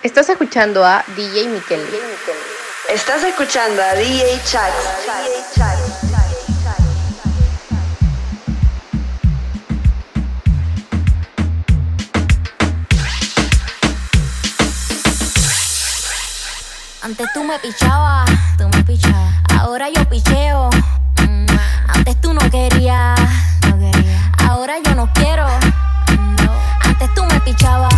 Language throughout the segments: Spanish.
Estás escuchando a DJ Miquel. Estás escuchando a DJ Chat. Antes tú me pichabas, tú me pichabas. Ahora yo picheo. Mm, antes tú no querías, no quería. Ahora yo no quiero. No. Antes tú me pichabas.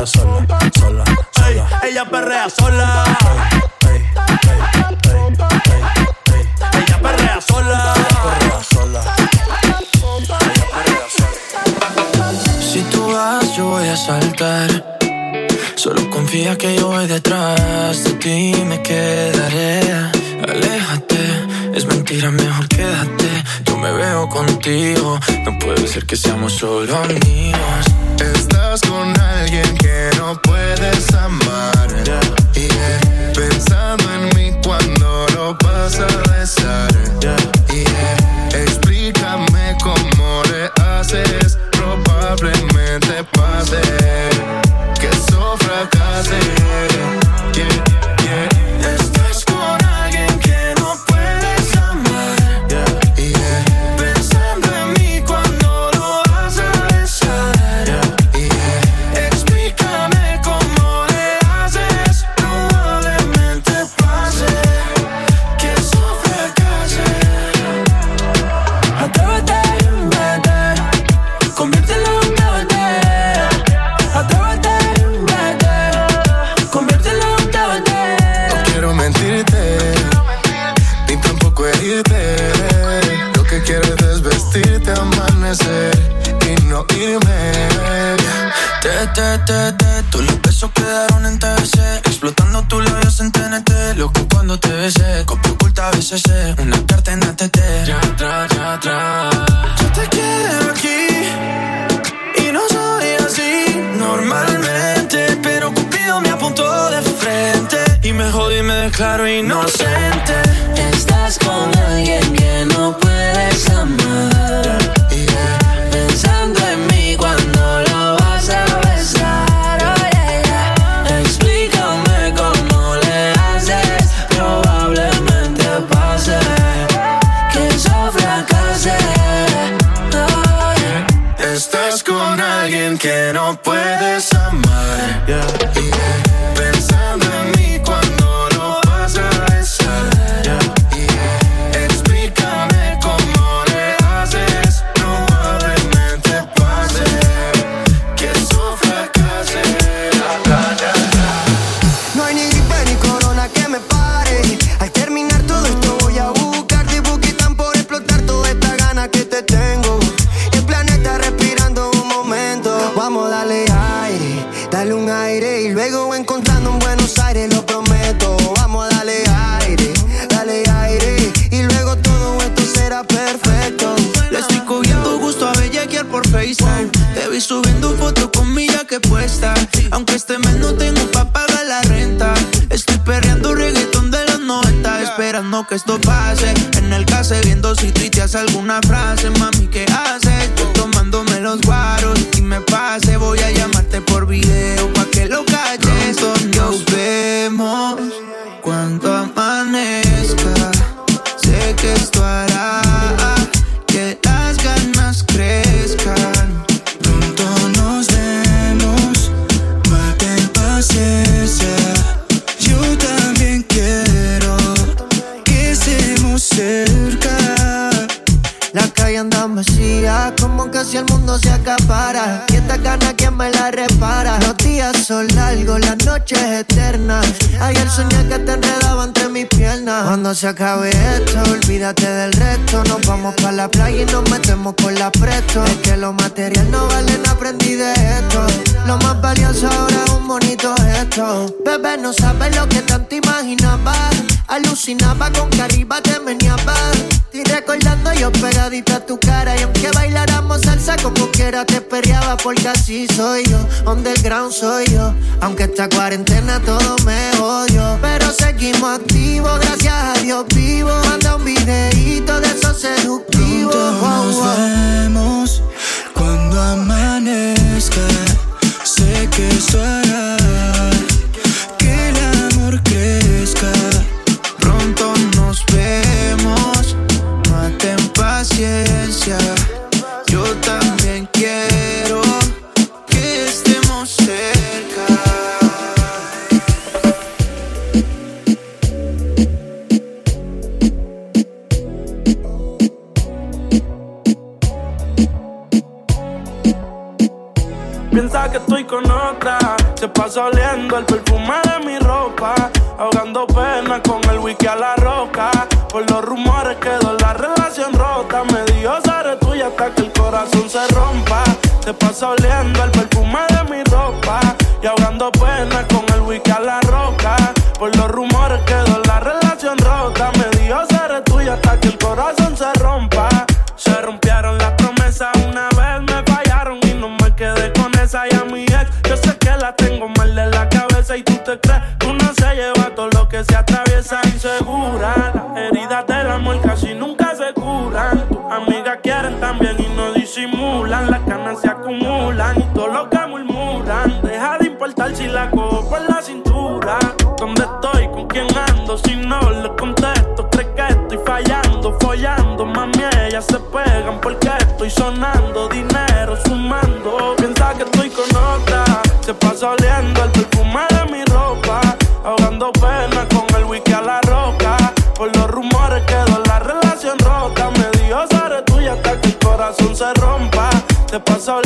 Perrea sola. Sola. Ey, ella perrea sola. Ey, ey, ey, ey, ey. Ella perrea sola. Perrea sola. Ella perrea sola. Si tú vas, yo voy a saltar. Solo confía que yo voy detrás de ti me quedaré. Aléjate, es mentira, mejor quédate. Me veo contigo, no puede ser que seamos solo amigos. Estás con alguien que no puedes amar. Pensando en mí cuando lo vas a besar. Explícame cómo le haces. Probablemente pase que eso fracase. Explotando tus labios en TNT. Loco cuando te besé, copia oculta BCC Una carta en ATT Ya atrás, ya atrás Yo te quiero aquí Y no soy así normalmente Pero Cupido me apuntó de frente Y me jodí y me declaro inocente. Estás con alguien que no puedes no puedes alguna si el mundo se acapara. Y esta gana, ¿quién me la repara? Los días son largos, las noches eternas. Ayer soñé que te enredaba entre mis piernas. Cuando se acabe esto, olvídate del resto. Nos vamos para la playa y nos metemos con la presto. Es que lo material no valen, aprendí de esto. Lo más valioso ahora es un bonito gesto. Bebé, no sabes lo que tanto imaginaba. Alucinaba con que arriba te meneaba. Y recordando yo pegadita a tu cara. Y aunque bailáramos al salsa como quiera, te perreaba porque así soy yo. Underground soy yo. Aunque esta cuarentena todo me odio. Pero seguimos activos, gracias a Dios vivo. Manda un videito de esos seductivos. nos vemos cuando amanezca. Sé que eso que el amor crezca. Pronto nos vemos, maten paciencia. Piensa que estoy con otra, se pasa oliendo el perfume de mi ropa, ahogando pena con el wiki a la roca. Por los rumores quedó la relación rota, me dio seré tuya hasta que el corazón se rompa. Se pasa oliendo el perfume de mi ropa y ahogando pena con el wiki a la roca. Por los rumores quedó la relación rota, me dio seré tuya hasta que el corazón se rompa. También y no disimulan. Las canas se acumulan y todo lo que murmuran. Deja de importar si la cojo por la cintura. ¿Dónde estoy? ¿Con quién ando? Si no le contesto, cree que estoy fallando, follando. Mami, ellas se pegan porque estoy sonando. Dinero rompa. Se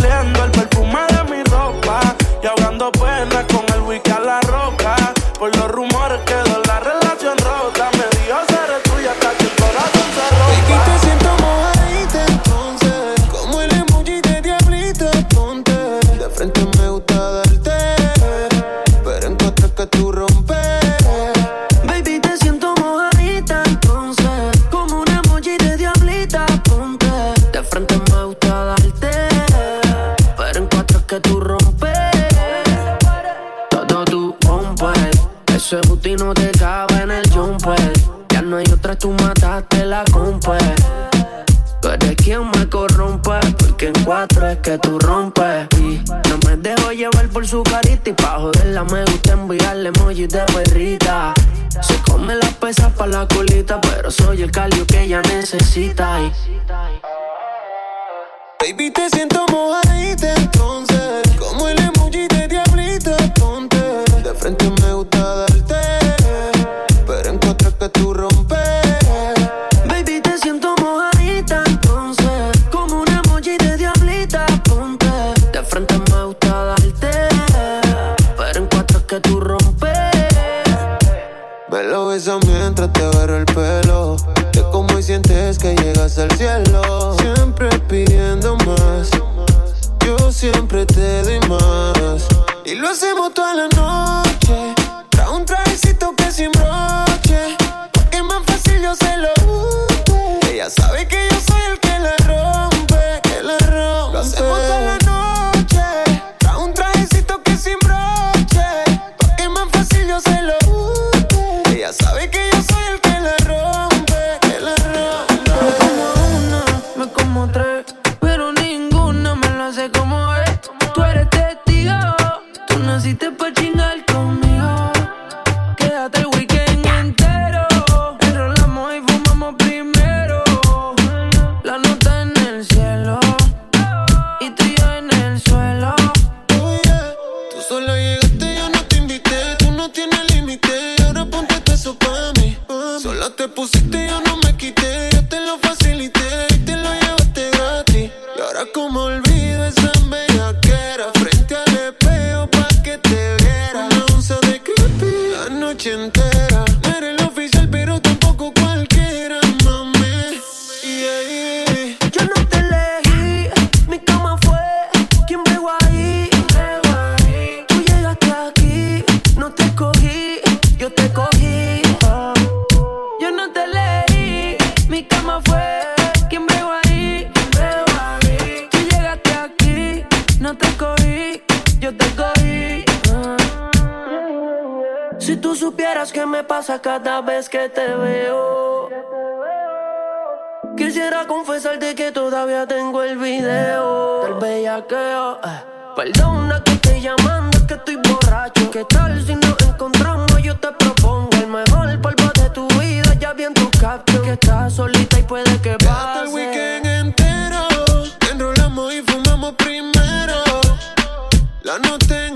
Baby, te siento mojadita cada vez que te veo. Quisiera confesarte que todavía tengo el video del bellaqueo. Eh. Perdona que te llamando, que estoy borracho. ¿Qué tal si nos encontramos? Yo te propongo el mejor polvo de tu vida. Ya vi en tu caption que estás solita y puede que pase. el weekend entero, enrolamos y fumamos primero. La noche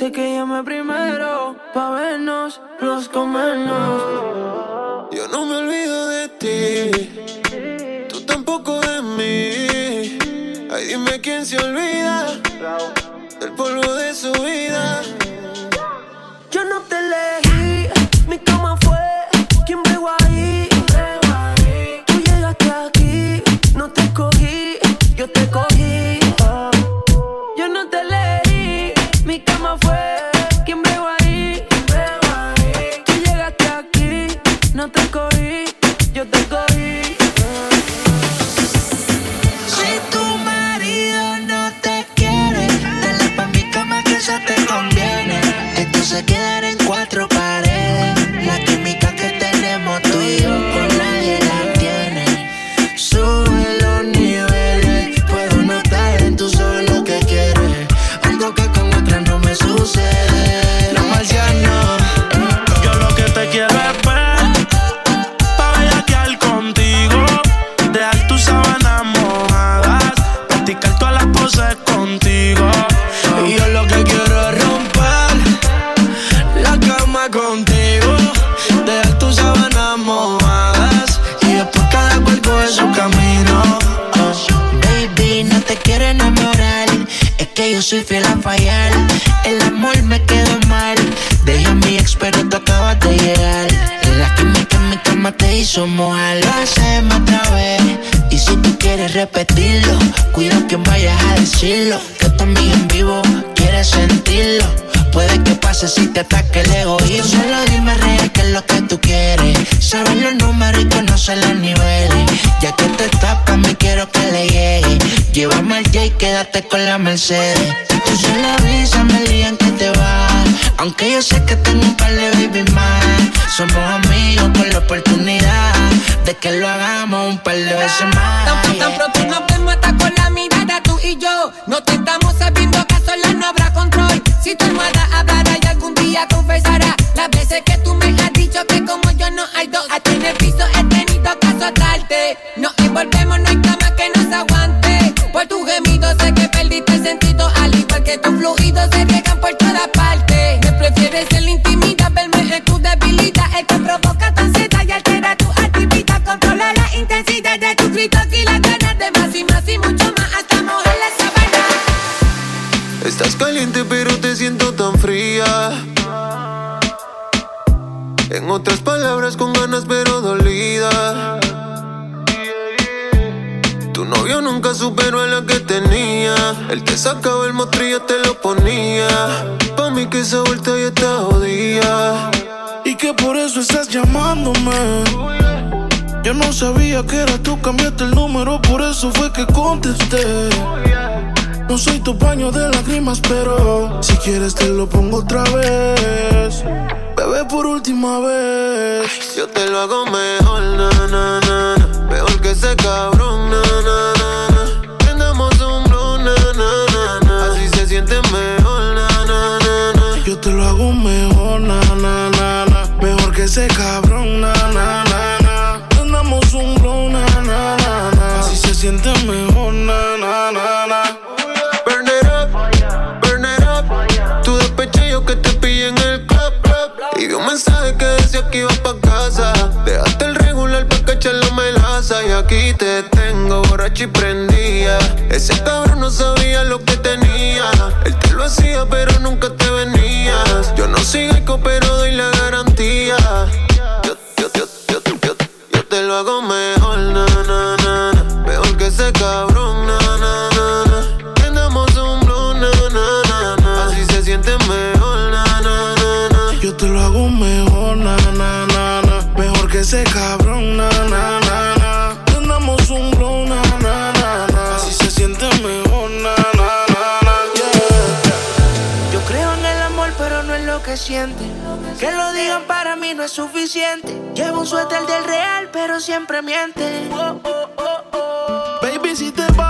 Sé que llame primero pa' vernos, los comernos. Yo no me olvido de ti, tú tampoco de mí. Ay, dime quién se olvida del polvo de su vida. Yo no te elegí, mi cama hacer. Tú sola brisa me digan que te vas. Aunque yo sé que tengo un par de baby más. Somos amigos con la oportunidad de que lo hagamos un par de veces más. Tan, tan que eras tú cambiaste el número, por eso fue que contesté. No soy tu baño de lágrimas, pero si quieres te lo pongo otra vez. Bebé, por última vez. Yo te lo hago mejor, na, na, na. Mejor que ese cabrón, na, na, na. na. Prendamos un blue, na, na, na, na. Así se siente mejor, na, na, na, na. Yo te lo hago mejor, na, na, na, na. Mejor que ese cabrón. Y prendía. Ese cabrón no sabía lo que tenía. Él te lo hacía, pero nunca te venías. Yo no sigo pero doy la Que lo digan para mí no es suficiente. Llevo un suéter del real, pero siempre miente. Oh, oh, oh, oh. Baby, si te vas,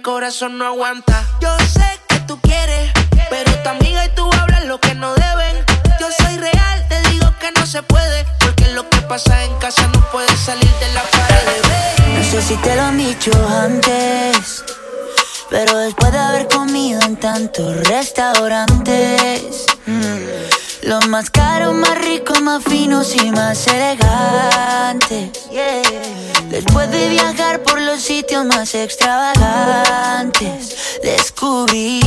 mi corazón no aguanta. Yo sé que tú quieres, pero tu amiga y tú hablan lo que no deben. Yo soy real, te digo que no se puede, porque lo que pasa en casa no puede salir de la pared. No sé si te lo han dicho antes, pero después de haber comido en tantos restaurantes, mm, los más caros, más ricos, más finos y más elegantes. Después de viajar por los sitios más extravagantes, descubrí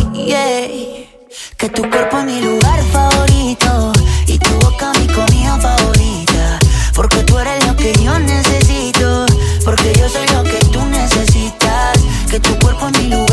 que tu cuerpo es mi lugar favorito y tu boca mi comida favorita. Porque tú eres lo que yo necesito, porque yo soy lo que tú necesitas. Que tu cuerpo es mi lugar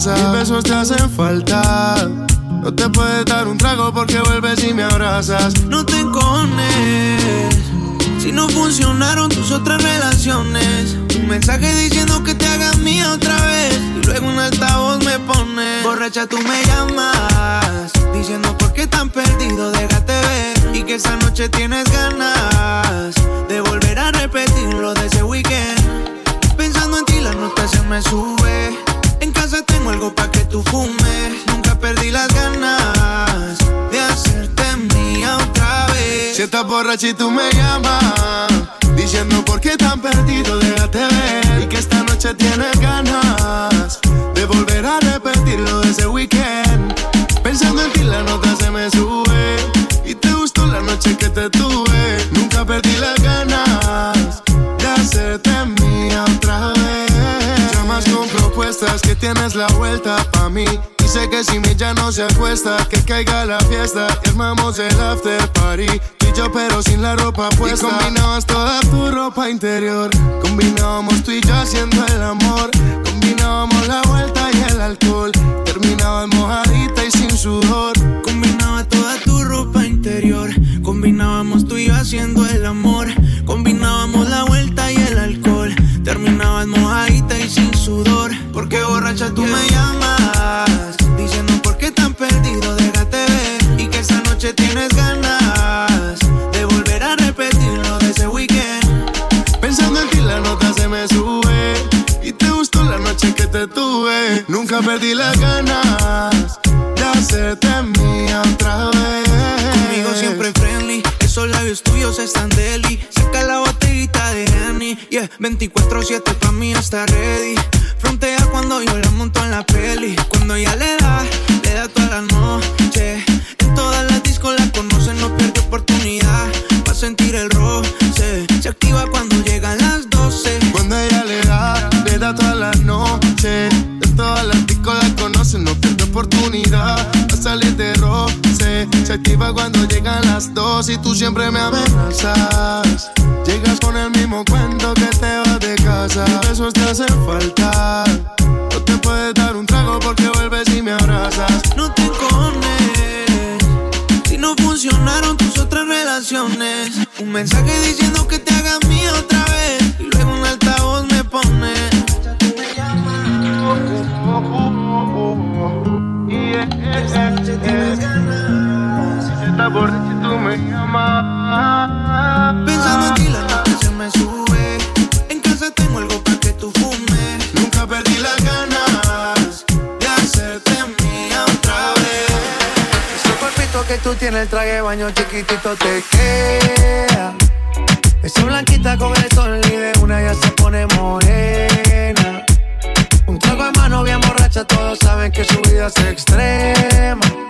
casa. Mis besos te hacen falta. No te puedes dar un trago porque vuelves y me abrazas. No te encones. Si no funcionaron tus otras relaciones. Un mensaje diciendo que te hagas mía otra vez. Y luego un altavoz me pone. Borracha, tú me llamas. Diciendo por qué tan perdido, déjate ver. Y que esa noche tienes ganas de volver a repetir lo de ese weekend. Pensando en ti, la nota me sube. En casa tengo algo pa' que tú fumes. Nunca perdí las ganas de hacerte mía otra vez. Si estás borracha y tú me llamas, diciendo por qué tan perdido, déjate ver. Y que esta noche tienes ganas de volver a repetir lo de ese weekend. Pensando en ti la nota se me sube. Y te gustó la noche que te tuve. Nunca perdí las ganas que tienes la vuelta pa' mí. Y sé que si mi ya no se acuesta, que caiga la fiesta. Y armamos el after party. Tú y yo, pero sin la ropa puesta. Y combinabas toda tu ropa interior. Combinábamos tú y yo haciendo el amor. Combinábamos la vuelta y el alcohol. Terminabas mojadita y sin sudor. Combinaba toda tu ropa interior. Combinábamos tú y yo haciendo el amor. Combinábamos la vuelta y el alcohol. Terminabas mojadita y sin sudor. Porque borracha tú me llamas. Diciendo por qué tan perdido, déjate ver. Y que esa noche tienes ganas de volver a repetir lo de ese weekend. Pensando en ti la nota se me sube Y te gustó la noche que te tuve Nunca perdí las ganas De hacerte mía otra vez Conmigo siempre friendly, esos labios tuyos están deli. Saca la botellita de Henny, yeah. 24-7 pa' mí está ready. Activa cuando llegan las dos Y tú siempre me amenazas. Llegas con el mismo cuento que te vas de casa. Besos te hacen falta. No te puedes dar un trago porque vuelves y me abrazas. No te encones. Si no funcionaron tus otras relaciones. Un mensaje diciendo que te hagas mía otra vez. Y luego un altavoz me pone Pensando en ti la noche se me sube En casa tengo algo para que tú fumes Nunca perdí las ganas De hacerte mía otra vez Ese cuerpito que tú tienes, el traje de baño chiquitito te queda. Esa blanquita con el sol y de una ya se pone morena. Un trago de mano bien borracha, todos saben que su vida es extrema.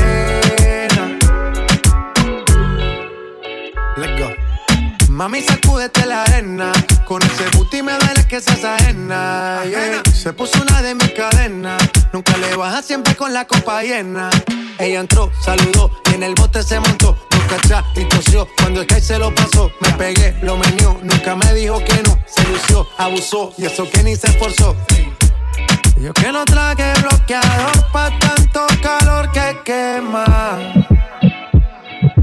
Mami, sacúdete la arena. Con ese booty me duele que seas ajena. yeah. Se puso una de mis cadenas. Nunca le baja siempre con la copa llena. Ella entró, saludó y en el bote se montó. Nunca atrás y tosió. Cuando el que se lo pasó, me pegué, lo menió. Nunca me dijo que no. Se lució, abusó y eso que ni se esforzó. Yo que no traje bloqueador pa' tanto calor que quema.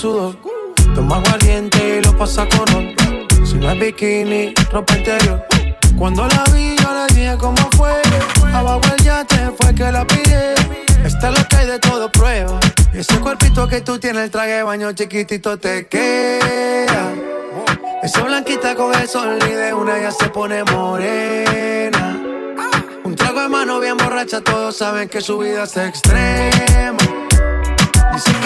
sudor. Toma agua caliente y lo pasa con ron. Si no es bikini, ropa interior. Cuando la vi, yo le dije cómo fue. Abajo el yate fue que la pide. Está lo que hay de todo prueba. Ese cuerpito que tú tienes, el traje de baño chiquitito te queda. Esa blanquita con el sol y de una ya se pone morena. Un trago de mano bien borracha, todos saben que su vida es extrema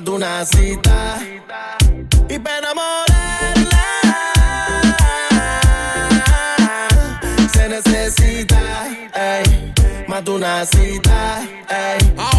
más de una cita. Y para enamorarla se necesita ey, más de una cita. Ey.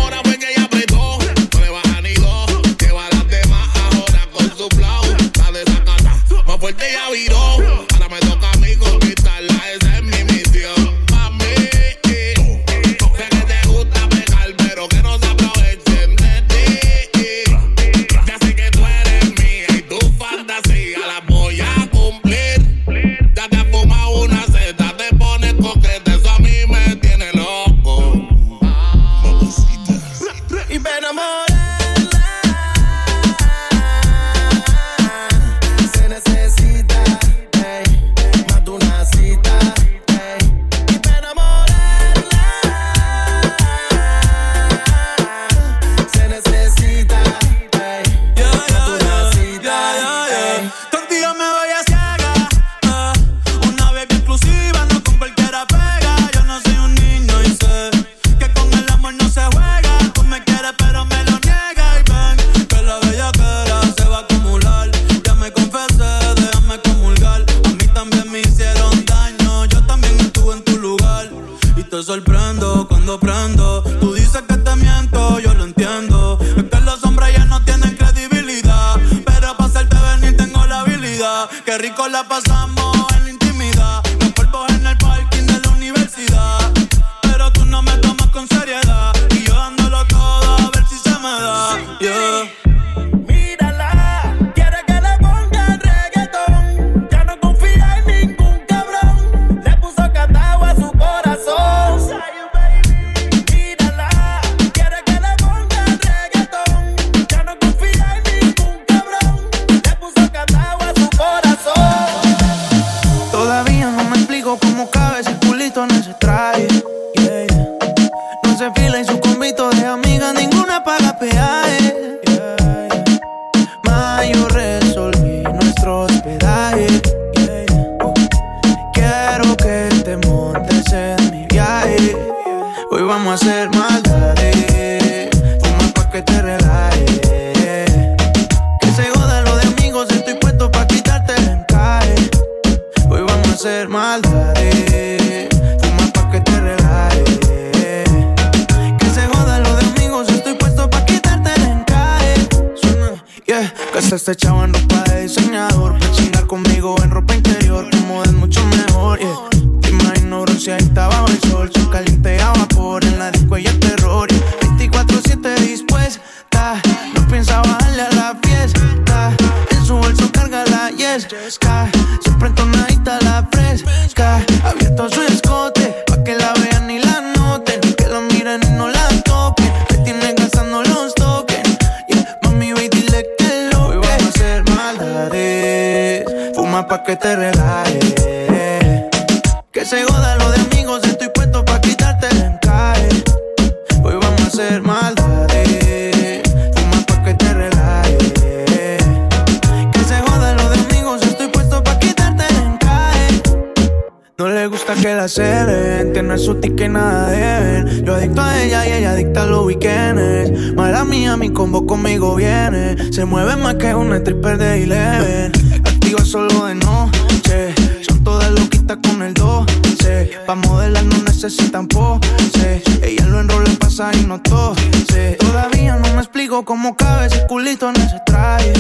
conmigo viene. Se mueve más que un stripper de Eleven. Activa solo de noche. Son todas loquitas con el 12. Pa' modelar no necesitan pose. Ella lo enrola en pasar y no tose. Todavía no me explico cómo cabe ese culito en ese traje.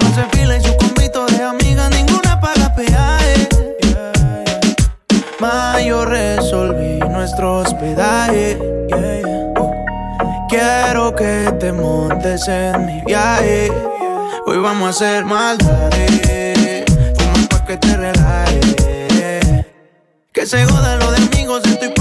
No se fila y su convito de amiga, ninguna paga peaje. Ma, resolví nuestro hospedaje quiero que te montes en mi viaje. Hoy vamos a hacer maldades, fuma pa' que te relajes. Que se joda lo de amigos, estoy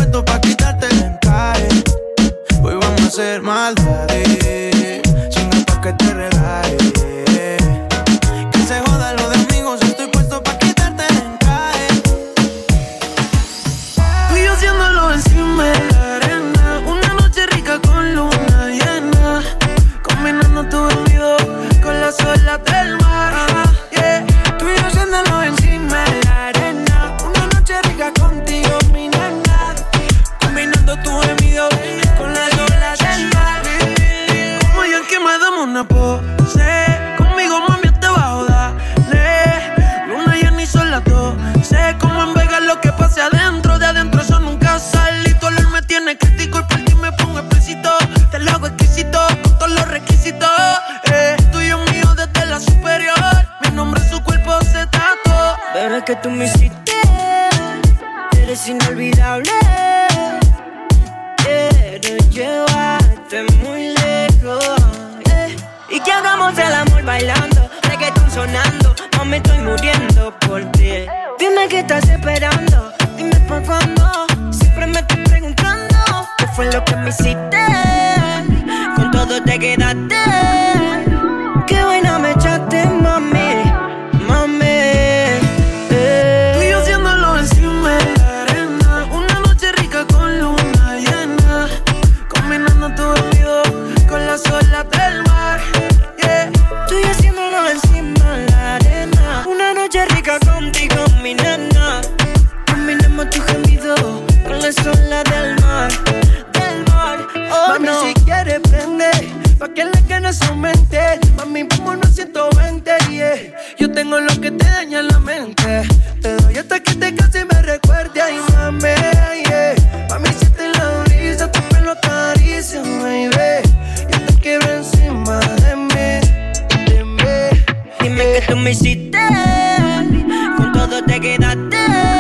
que tú me hiciste, con todo te quedaste.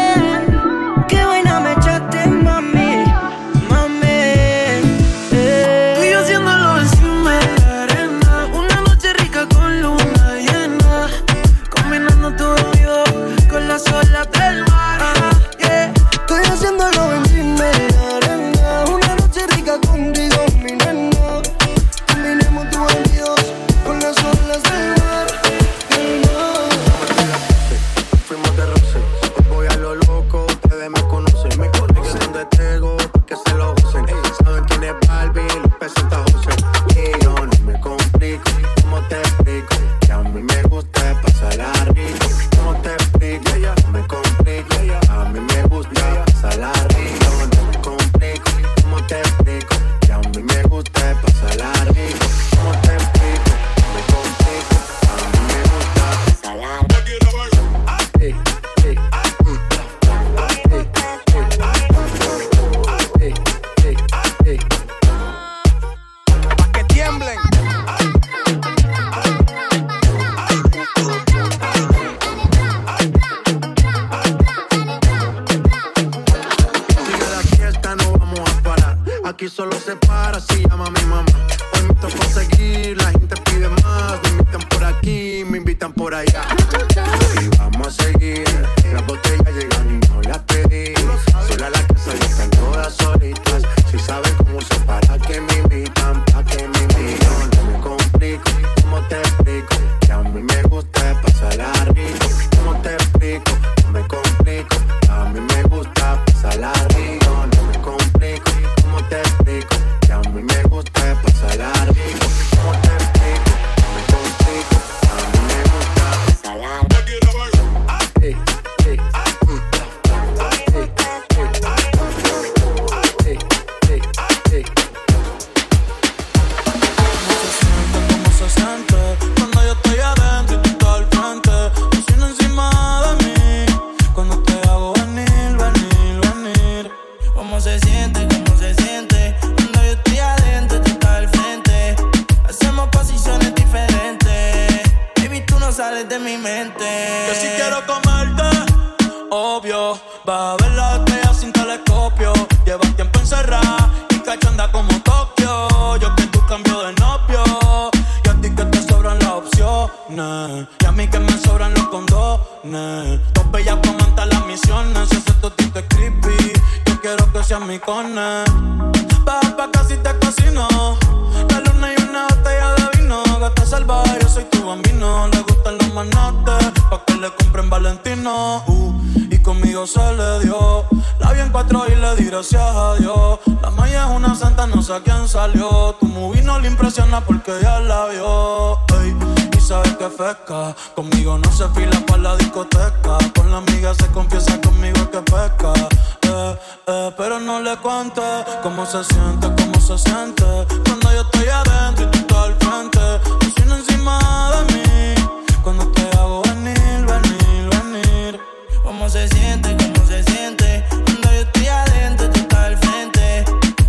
se siente, cómo se siente. Cuando yo estoy adentro, tú estás al frente.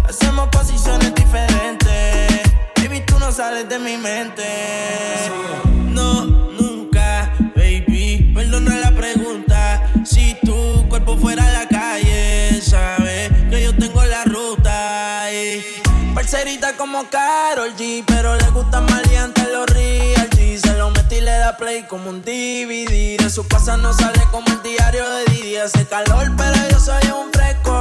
Hacemos posiciones diferentes. Baby, tú no sales de mi mente. No, nunca, baby. Perdona la pregunta. Si tu cuerpo fuera a la calle, sabes que yo tengo la ruta. Parcerita como Carol G, pero le gusta maleante los real da play como un DVD. De su casa no sale como el diario de Didi. Hace calor, pero yo soy un fresco.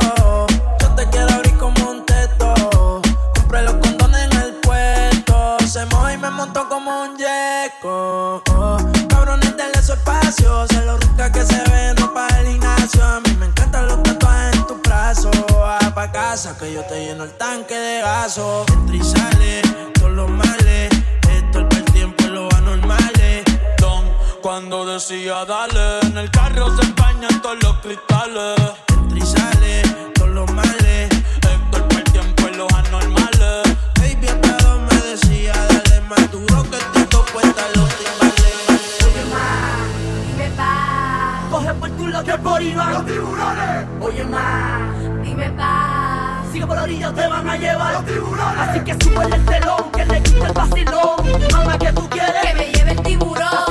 Yo te quiero abrir como un teto. Compré los condones en el puesto. Se moja y me montó como un yeco. Cabrones, denle su espacio. Se lo rica que se ve en ropa del gimnasio. A mí me encantan los tatuajes en tus brazos. Va pa' casa que yo te lleno el tanque de gaso. Entra y todos los cuando decía dale. En el carro se empañan todos los cristales. Entra y sale todos los males. Héctor por el tiempo y los anormales. Baby, hasta me decía dale. Más duro que te cuenta los timbales. Oye, ma, dime pa. Coge por tu lado que por Iván. Los tiburones. Oye, ma, dime pa. Sigue por la orilla, te van a llevar los tiburones. Así que sube el telón, que le quita el vacilón. Mamá, que tú quieres? Que me lleve el tiburón.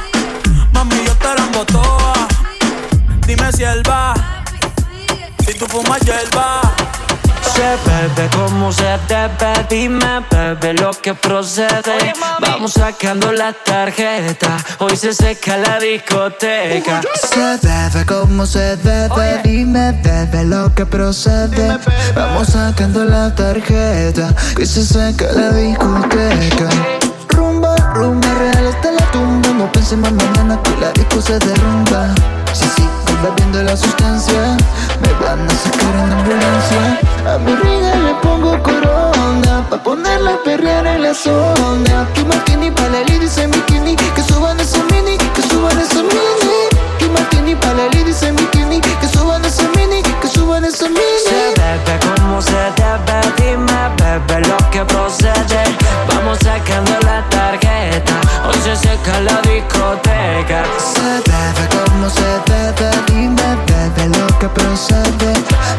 Toa. Dime si él va. Si tú fumas hierba. Se bebe como se debe, dime bebe lo que procede. Vamos sacando la tarjeta, hoy se seca la discoteca. Se bebe como se debe, dime bebe lo que procede. Vamos sacando la tarjeta, hoy se seca la discoteca. Rumba, rumba, No pensemos mañana que la disco se derrumba. Sí, sí, bebiendo la sustancia, me van a sacar en ambulancia. A mi riga le pongo corona, pa' ponerla a perrear en la zona. Que martini pa' la dice bikini, que suban ese mini, que suban ese mini. Que martini pa' la dice bikini, que suban ese mini, Se bebe como se debe, dime bebe lo que procede. Vamos sacando la tarjeta, hoy se seca la discoteca. Se bebe como se debe, dime bebe lo que procede.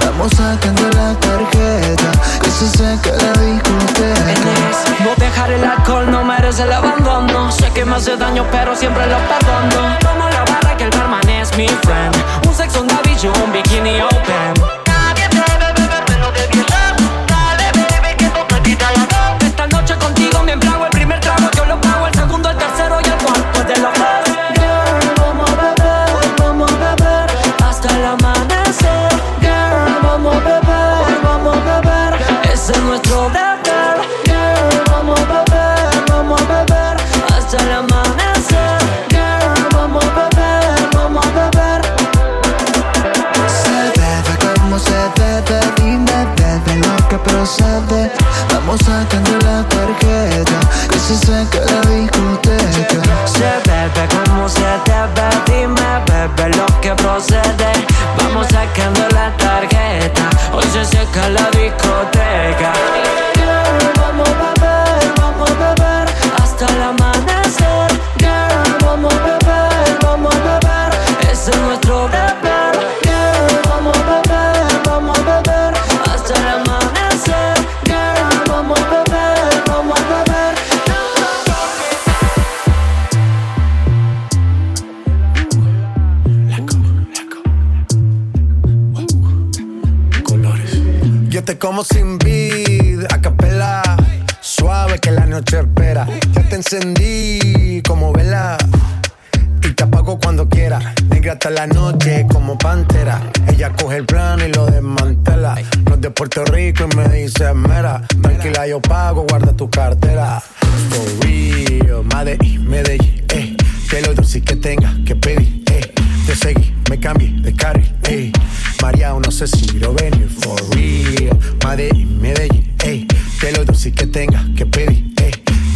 Vamos sacando la tarjeta, que se seca la discoteca. No dejar el alcohol no merece el abandono. Sé que me hace daño, pero siempre lo perdono. Como la barra que el barman es mi friend. Un sexo, un yo un bikini open.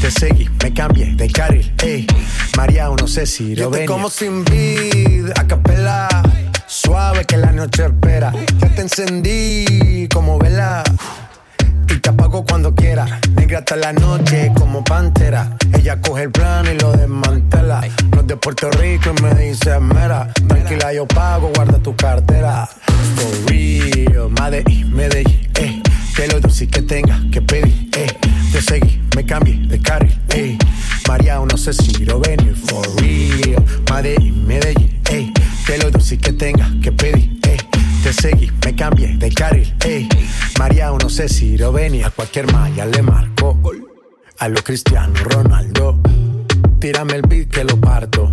Te seguí, me cambié de carril, eh. María, no sé si lo venir. como sin vid, a capela. Suave que la noche espera. Ya te encendí como vela. Y te apago cuando quiera. Negra hasta la noche como pantera. Ella coge el plano y lo desmantela. No es de Puerto Rico y me dice mera. Tranquila, yo pago, guarda tu cartera. For real, Medellín, Medellín, eh. Que lo dulce que tenga que pedir, cambié de carril, eh. María, no sé si lo venir. For real, Medellín, Medellín, eh. Que lo dulce que tenga que pedir, eh. Te seguí, me cambié de carril, ey. María, no sé si lo venía, a cualquier malla le marco. A lo Cristiano Ronaldo, tírame el beat que lo parto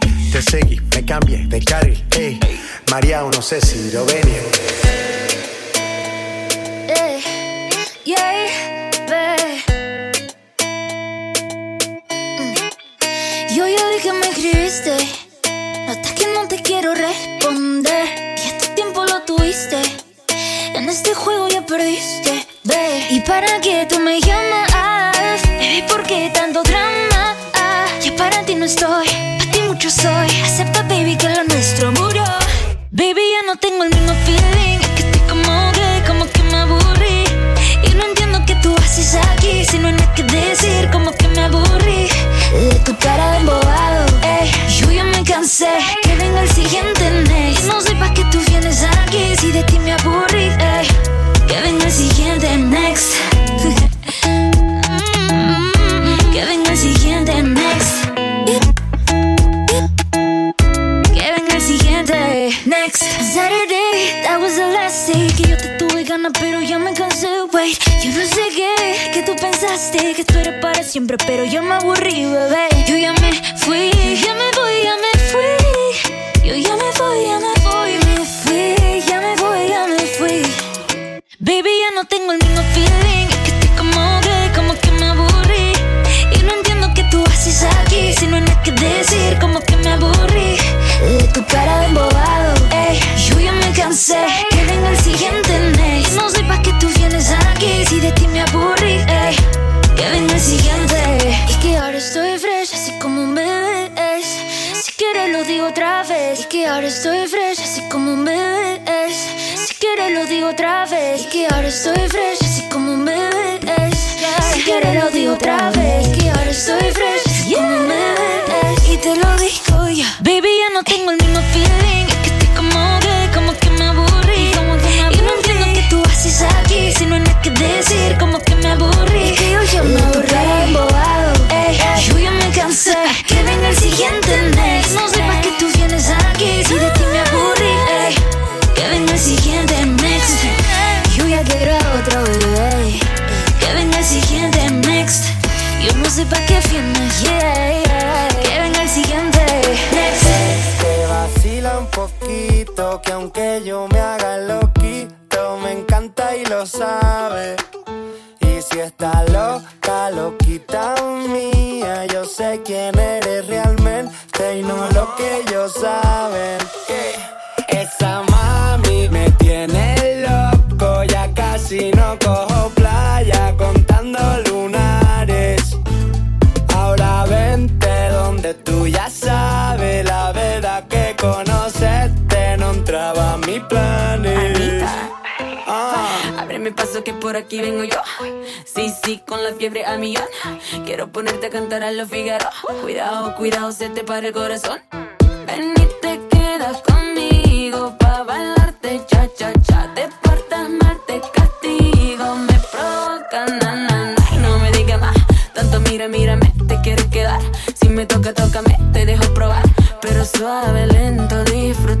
te seguí, me cambié de carril, ey. María, no sé si lo venía. Eh, yeah, mm. Yo lloré que me escribiste, hasta que no te quiero responder. Y este tiempo lo tuviste, en este juego ya perdiste, ve. ¿Y para qué tú me llamas? Baby, ¿por qué tanto drama? Ya para ti no estoy. Acepta, baby, que lo nuestro murió. Baby, ya no tengo el mismo feeling. siempre, pero yo me aburrí, bebé. Yo me fui otra vez que ahora estoy fresca. por aquí vengo yo. Sí, sí, con la fiebre a millón. Quiero ponerte a cantar a los Figaro. Cuidado, cuidado, se te para el corazón. Ven y te quedas conmigo pa' bailarte cha cha cha. Te portas mal, te castigo, me provoca na na na. Y no me digas más, tanto mira, mírame, te quieres quedar. Si me toca, tócame, te dejo probar. Pero suave, lento, disfruta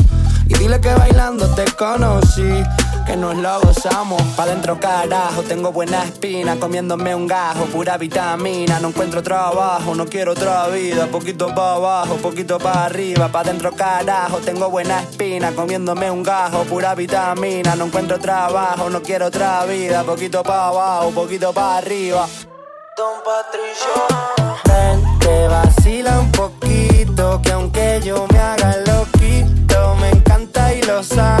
Y dile que bailando te conocí, que nos lo gozamos. Pa' dentro carajo, tengo buena espina, comiéndome un gajo, pura vitamina. No encuentro trabajo, no quiero otra vida. Poquito pa' abajo, poquito pa' arriba. Pa' dentro carajo, tengo buena espina, comiéndome un gajo, pura vitamina. No encuentro trabajo, no quiero otra vida. Poquito pa' abajo, poquito pa' arriba. Don Patricio. Vente, vacila un poquito, que aunque yo me haga me encanta y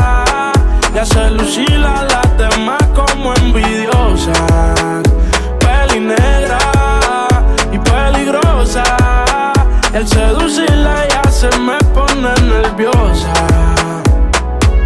Ya se lucila las demás como envidiosa. Peli negra y peligrosa. Al seducirla ya se me pone nerviosa.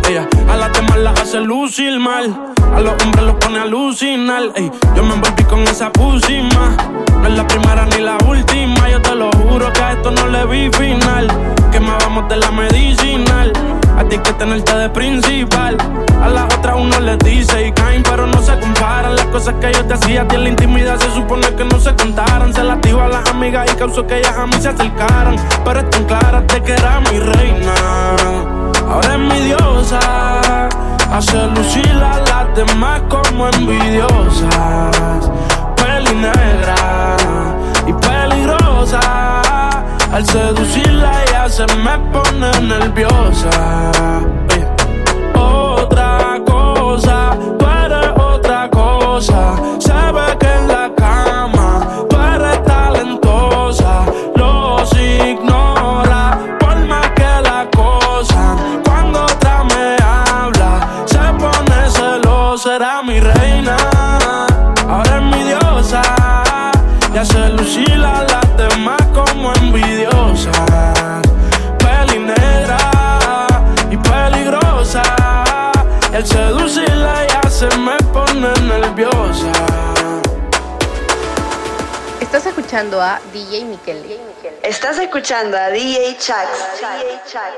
Ella a las demás las hace lucir mal. A los hombres los pone a alucinar. Ey, yo me envolví con esa pusima. No es la primera ni la última. Yo te lo juro que a esto no le vi final. Que me vamos de la medicinal. A ti que tenerte de principal. A las otras uno les dice y caen, pero no se comparan. Las cosas que yo te hacía a ti en la intimidad se supone que no se contaran. Se las digo a las amigas y causó que ellas a mí se acercaran. Pero están claras de que era mi reina. Ahora es mi diosa. Hace lucir a las demás como envidiosas. Peli negra y peligrosa. Al seducirla ella se me pone nerviosa. Otra cosa, tú eres otra cosa. Se ve que en la Estás escuchando a DJ Miquel. Estás escuchando a DJ Chax. DJ Chax.